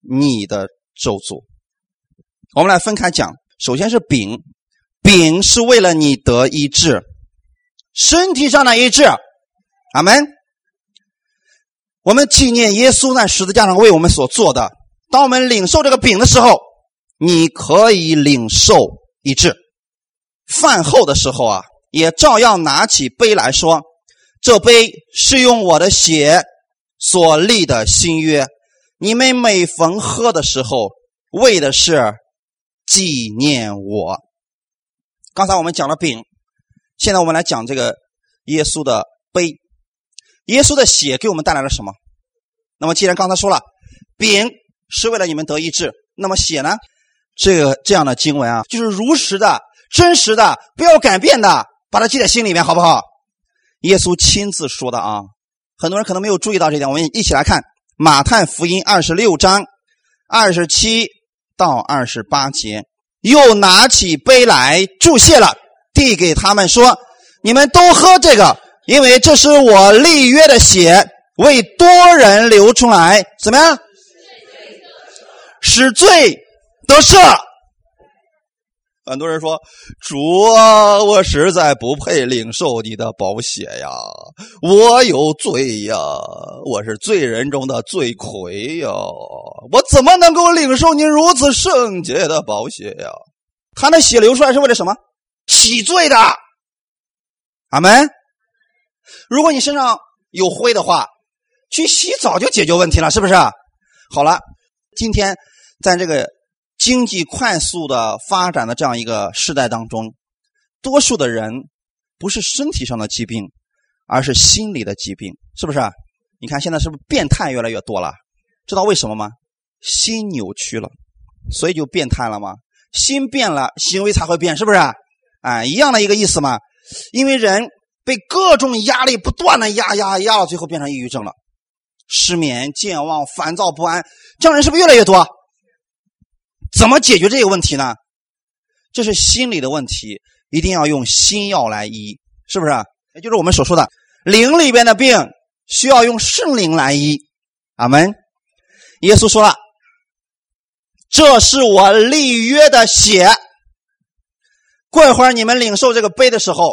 你的咒诅。我们来分开讲，首先是饼，饼是为了你得医治，身体上的医治。阿门。我们纪念耶稣在十字架上为我们所做的。当我们领受这个饼的时候，你可以领受医治。饭后的时候啊，也照样拿起杯来说。这杯是用我的血所立的新约，你们每逢喝的时候，为的是纪念我。刚才我们讲了饼，现在我们来讲这个耶稣的杯。耶稣的血给我们带来了什么？那么既然刚才说了，饼是为了你们得医治，那么血呢？这个这样的经文啊，就是如实的、真实的，不要改变的，把它记在心里面，好不好？耶稣亲自说的啊，很多人可能没有注意到这点。我们一起来看马太福音二十六章二十七到二十八节，又拿起杯来注谢了，递给他们说：“你们都喝这个，因为这是我立约的血，为多人流出来，怎么样？使罪得赦。”很多人说：“主啊，我实在不配领受你的宝血呀！我有罪呀，我是罪人中的罪魁呀！我怎么能够领受您如此圣洁的宝血呀？他那血流出来是为了什么？洗罪的。阿门。如果你身上有灰的话，去洗澡就解决问题了，是不是？好了，今天在这个。”经济快速的发展的这样一个时代当中，多数的人不是身体上的疾病，而是心理的疾病，是不是？你看现在是不是变态越来越多了？知道为什么吗？心扭曲了，所以就变态了吗？心变了，行为才会变，是不是？哎，一样的一个意思嘛。因为人被各种压力不断的压压压到最后变成抑郁症了，失眠、健忘、烦躁不安，这样人是不是越来越多？怎么解决这个问题呢？这是心理的问题，一定要用心药来医，是不是？也就是我们所说的灵里边的病，需要用圣灵来医。阿门。耶稣说了：“这是我立约的血。”过一会儿你们领受这个杯的时候，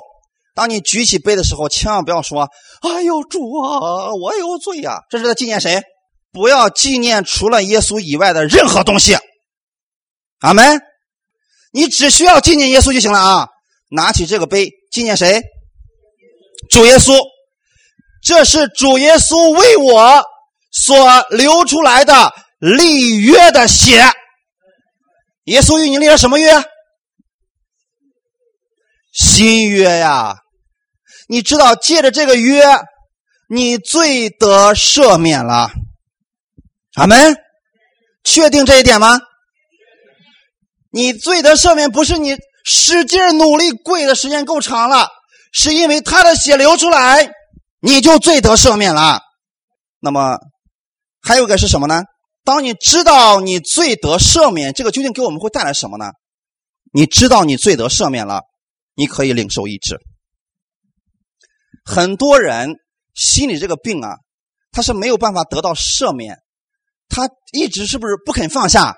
当你举起杯的时候，千万不要说：“哎呦主啊，我有罪呀！”这是在纪念谁？不要纪念除了耶稣以外的任何东西。阿门。你只需要纪念耶稣就行了啊！拿起这个杯，纪念谁？主耶稣。这是主耶稣为我所流出来的立约的血。耶稣与你立了什么约？新约呀！你知道，借着这个约，你罪得赦免了。阿门。确定这一点吗？你罪得赦免不是你使劲努力跪的时间够长了，是因为他的血流出来，你就罪得赦免了。那么还有一个是什么呢？当你知道你罪得赦免，这个究竟给我们会带来什么呢？你知道你罪得赦免了，你可以领受医治。很多人心里这个病啊，他是没有办法得到赦免，他一直是不是不肯放下？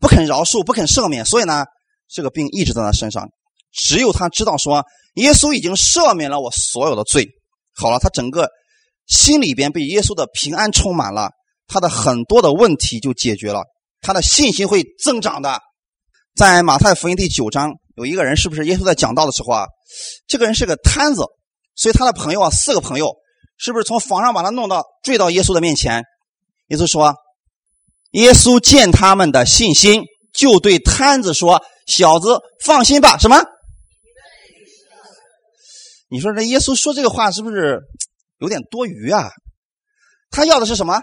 不肯饶恕，不肯赦免，所以呢，这个病一直在他身上。只有他知道说，耶稣已经赦免了我所有的罪。好了，他整个心里边被耶稣的平安充满了，他的很多的问题就解决了，他的信心会增长的。在马太福音第九章，有一个人，是不是耶稣在讲道的时候啊？这个人是个瘫子，所以他的朋友啊，四个朋友，是不是从房上把他弄到坠到耶稣的面前？耶稣说。耶稣见他们的信心，就对摊子说：“小子，放心吧。”什么？你说这耶稣说这个话是不是 (tsk) 有点多余啊？他要的是什么？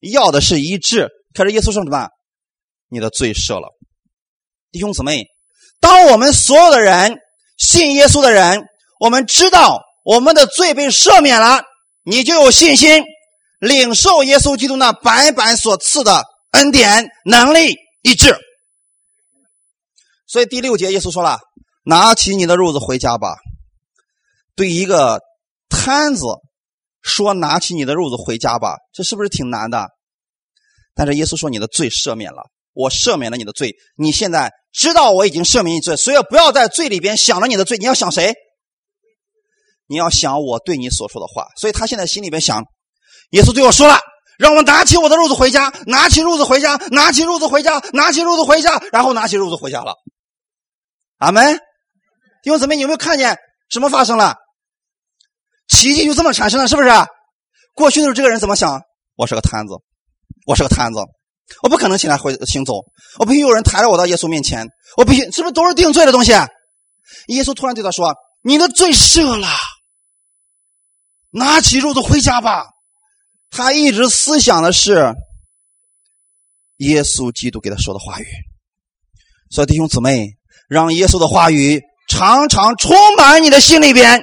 要的是医治。可是耶稣说什么？你的罪赦了，弟兄姊妹。当我们所有的人信耶稣的人，我们知道我们的罪被赦免了，你就有信心。领受耶稣基督那白白所赐的恩典、能力、意志。所以第六节耶稣说了：“拿起你的褥子回家吧。”对一个摊子说：“拿起你的褥子回家吧。”这是不是挺难的？但是耶稣说：“你的罪赦免了，我赦免了你的罪。你现在知道我已经赦免你罪，所以不要在罪里边想着你的罪。你要想谁？你要想我对你所说的话。所以他现在心里边想。耶稣对我说了：“让我拿起我的褥子回家，拿起褥子回家，拿起褥子回家，拿起褥子回家，然后拿起褥子回家了。”阿门。弟兄姊妹，你有没有看见什么发生了？奇迹就这么产生了，是不是？过去的时候，这个人怎么想？我是个摊子，我是个摊子，我不可能起来回行走，我必须有人抬着我到耶稣面前，我必须是不是都是定罪的东西？耶稣突然对他说：“你的罪赦了，拿起褥子回家吧。”他一直思想的是耶稣基督给他说的话语，所以弟兄姊妹，让耶稣的话语常常充满你的心里边，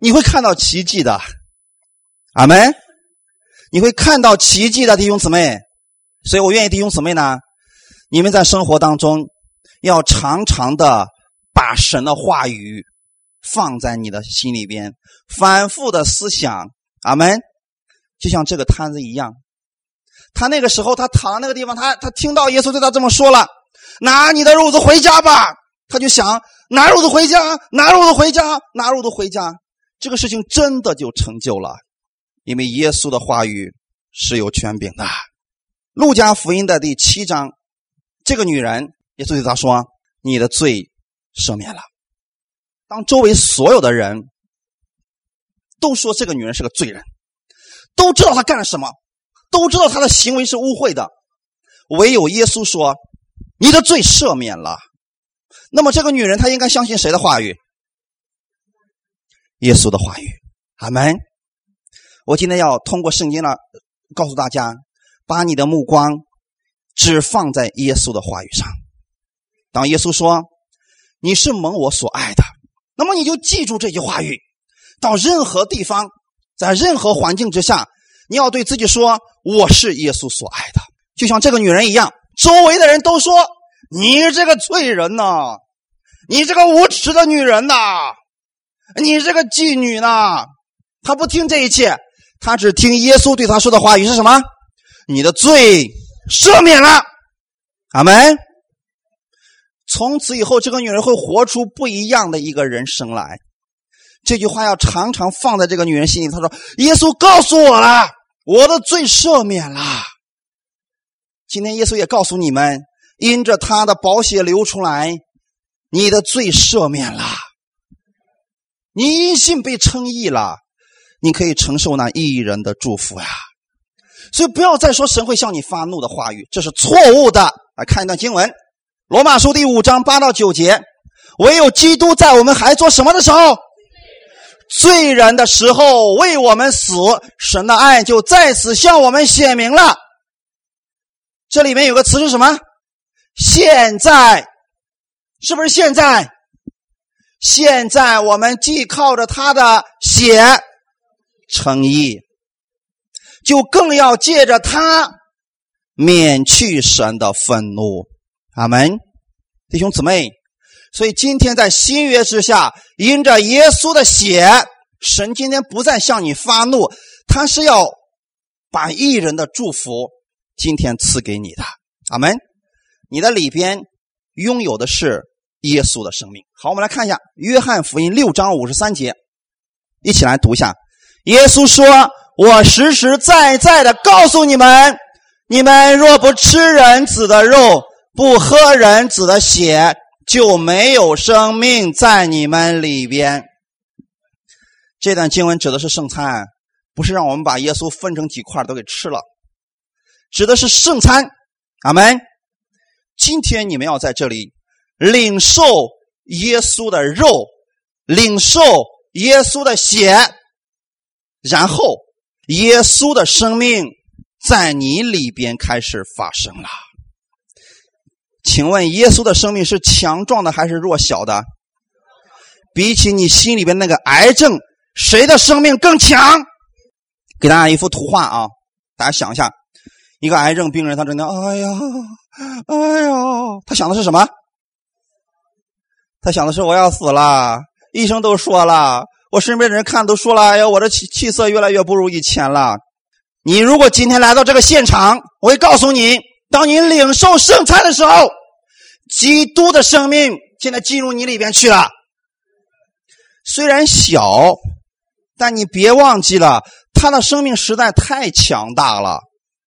你会看到奇迹的，阿门！你会看到奇迹的，弟兄姊妹。所以我愿意弟兄姊妹呢，你们在生活当中要常常的把神的话语放在你的心里边，反复的思想，阿门。就像这个摊子一样，他那个时候他躺在那个地方，他他听到耶稣对他这么说了：“拿你的褥子回家吧。”他就想拿褥子回家，拿褥子回家，拿褥子回家。这个事情真的就成就了，因为耶稣的话语是有权柄的。路加福音的第七章，这个女人，耶稣对她说：“你的罪赦免了。”当周围所有的人都说这个女人是个罪人。都知道他干了什么，都知道他的行为是污秽的，唯有耶稣说：“你的罪赦免了。”那么这个女人她应该相信谁的话语？耶稣的话语。阿门。我今天要通过圣经呢，告诉大家，把你的目光只放在耶稣的话语上。当耶稣说：“你是蒙我所爱的”，那么你就记住这句话语。到任何地方，在任何环境之下，你要对自己说：“我是耶稣所爱的。”就像这个女人一样，周围的人都说：“你这个罪人呐，你这个无耻的女人呐，你这个妓女呐。”她不听这一切，她只听耶稣对她说的话语是什么？你的罪赦免了，阿门。从此以后，这个女人会活出不一样的一个人生来。这句话要常常放在这个女人心里。她说：“耶稣告诉我了，我的罪赦免了。今天耶稣也告诉你们，因着他的宝血流出来，你的罪赦免了，你因信被称义了，你可以承受那义人的祝福呀。所以不要再说神会向你发怒的话语，这是错误的。来看一段经文，《罗马书》第五章八到九节：唯有基督在我们还做什么的时候？罪人的时候为我们死，神的爱就在此向我们显明了。这里面有个词是什么？现在，是不是现在？现在我们既靠着他的血称义，就更要借着他免去神的愤怒。阿门，弟兄姊妹。所以今天在新约之下，因着耶稣的血，神今天不再向你发怒，他是要把一人的祝福今天赐给你的。阿门。你的里边拥有的是耶稣的生命。好，我们来看一下《约翰福音》六章五十三节，一起来读一下。耶稣说：“我实实在在的告诉你们，你们若不吃人子的肉，不喝人子的血。”就没有生命在你们里边。这段经文指的是圣餐，不是让我们把耶稣分成几块都给吃了，指的是圣餐。阿门。今天你们要在这里领受耶稣的肉，领受耶稣的血，然后耶稣的生命在你里边开始发生了。请问耶稣的生命是强壮的还是弱小的？比起你心里边那个癌症，谁的生命更强？给大家一幅图画啊，大家想一下，一个癌症病人，他真的，哎呀，哎呀，他想的是什么？他想的是我要死了，医生都说了，我身边的人看都说了，哎呀，我的气气色越来越不如以前了。你如果今天来到这个现场，我会告诉你，当你领受圣餐的时候。基督的生命现在进入你里边去了，虽然小，但你别忘记了，他的生命实在太强大了。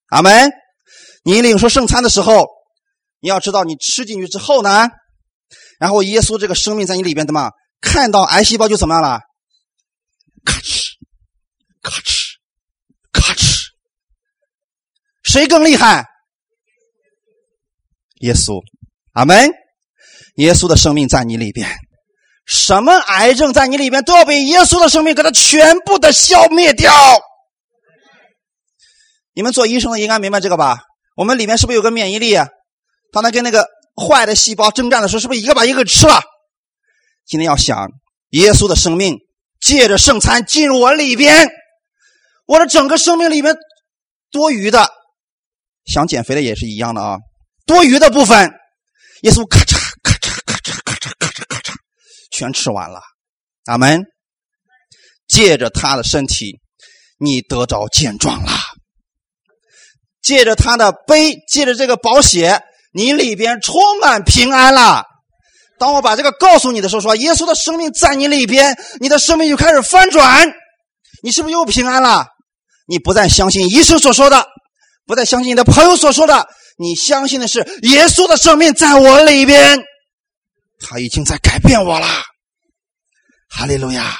阿门！你领受圣餐的时候，你要知道，你吃进去之后呢，然后耶稣这个生命在你里边，怎么看到癌细胞就怎么样了？咔哧，咔哧，咔哧，谁更厉害？耶稣。阿门！耶稣的生命在你里边，什么癌症在你里边都要被耶稣的生命给它全部的消灭掉。你们做医生的应该明白这个吧？我们里面是不是有个免疫力？啊当他跟那个坏的细胞征战的时候，是不是一个把一个吃了？今天要想耶稣的生命借着圣餐进入我里边，我的整个生命里面多余的，想减肥的也是一样的啊，多余的部分。耶稣咔嚓咔嚓咔嚓咔嚓咔嚓咔嚓，全吃完了。阿门。借着他的身体，你得着健壮了；借着他的杯，借着这个宝血，你里边充满平安了。当我把这个告诉你的时候，说耶稣的生命在你里边，你的生命就开始翻转。你是不是又平安了？你不再相信医生所说的，不再相信你的朋友所说的。你相信的是耶稣的生命在我里边，他已经在改变我了，哈利路亚。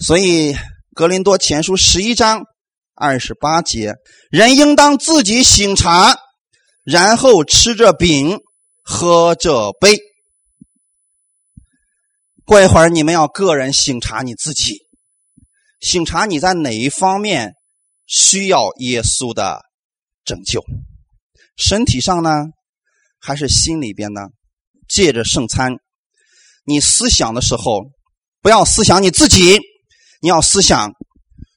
所以格林多前书十一章二十八节，人应当自己醒茶，然后吃着饼，喝着杯。过一会儿你们要个人醒察你自己，醒察你在哪一方面需要耶稣的。拯救，身体上呢，还是心里边呢？借着圣餐，你思想的时候，不要思想你自己，你要思想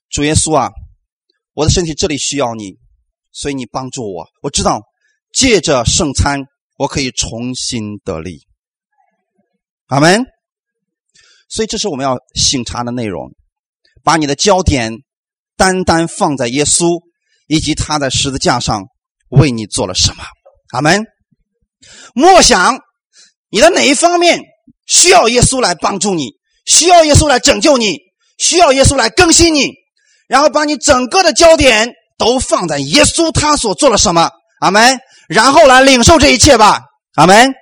主耶稣啊，我的身体这里需要你，所以你帮助我。我知道借着圣餐，我可以重新得力。阿门。所以这是我们要醒察的内容，把你的焦点单单放在耶稣以及他在十字架上为你做了什么。阿门。默想你的哪一方面需要耶稣来帮助你，需要耶稣来拯救你，需要耶稣来更新你，然后把你整个的焦点都放在耶稣他所做了什么。阿门。然后来领受这一切吧。阿门。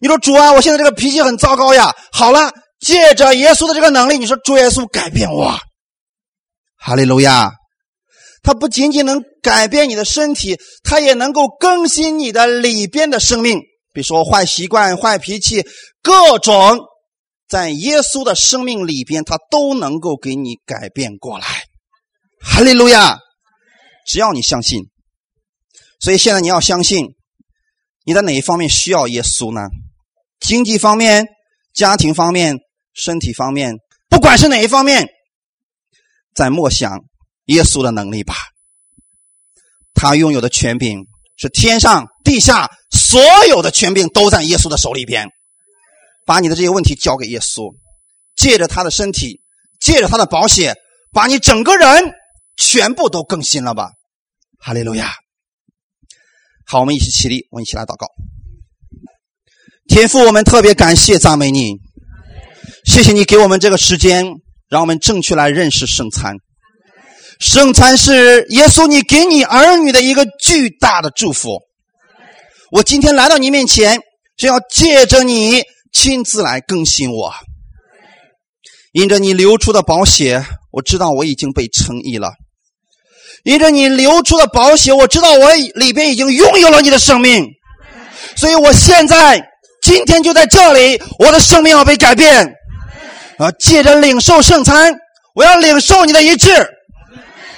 你说主啊，我现在这个脾气很糟糕呀。好了，借着耶稣的这个能力，你说主耶稣改变我，哈利路亚。它不仅仅能改变你的身体，它也能够更新你的里边的生命。比如说坏习惯、坏脾气，各种在耶稣的生命里边，他都能够给你改变过来。哈利路亚！只要你相信，所以现在你要相信，你在哪一方面需要耶稣呢？经济方面、家庭方面、身体方面，不管是哪一方面，在默想耶稣的能力吧。他拥有的权柄是天上地下所有的权柄都在耶稣的手里边。把你的这些问题交给耶稣，借着他的身体，借着他的宝血，把你整个人全部都更新了吧。哈利路亚！好，我们一起起立，我们一起来祷告。天父，我们特别感谢赞美你，谢谢你给我们这个时间，让我们正确来认识圣餐。圣餐是耶稣你给你儿女的一个巨大的祝福。我今天来到你面前，是要借着你亲自来更新我。因着你流出的宝血，我知道我已经被称义了。因着你流出的宝血，我知道我里边已经拥有了你的生命。所以我现在。今天就在这里，我的生命要被改变。啊，借着领受圣餐，我要领受你的一致。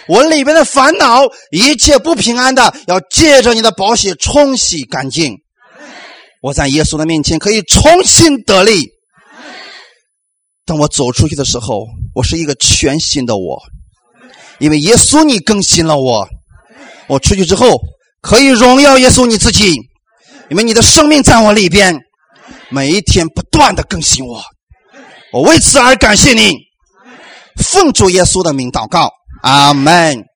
我里边的烦恼，一切不平安的，要借着你的宝血冲洗干净。我在耶稣的面前可以重新得力。当我走出去的时候，我是一个全新的我，因为耶稣你更新了我。我出去之后可以荣耀耶稣你自己，因为你的生命在我里边。每一天不断的更新我，我为此而感谢你，奉主耶稣的名祷告，阿门。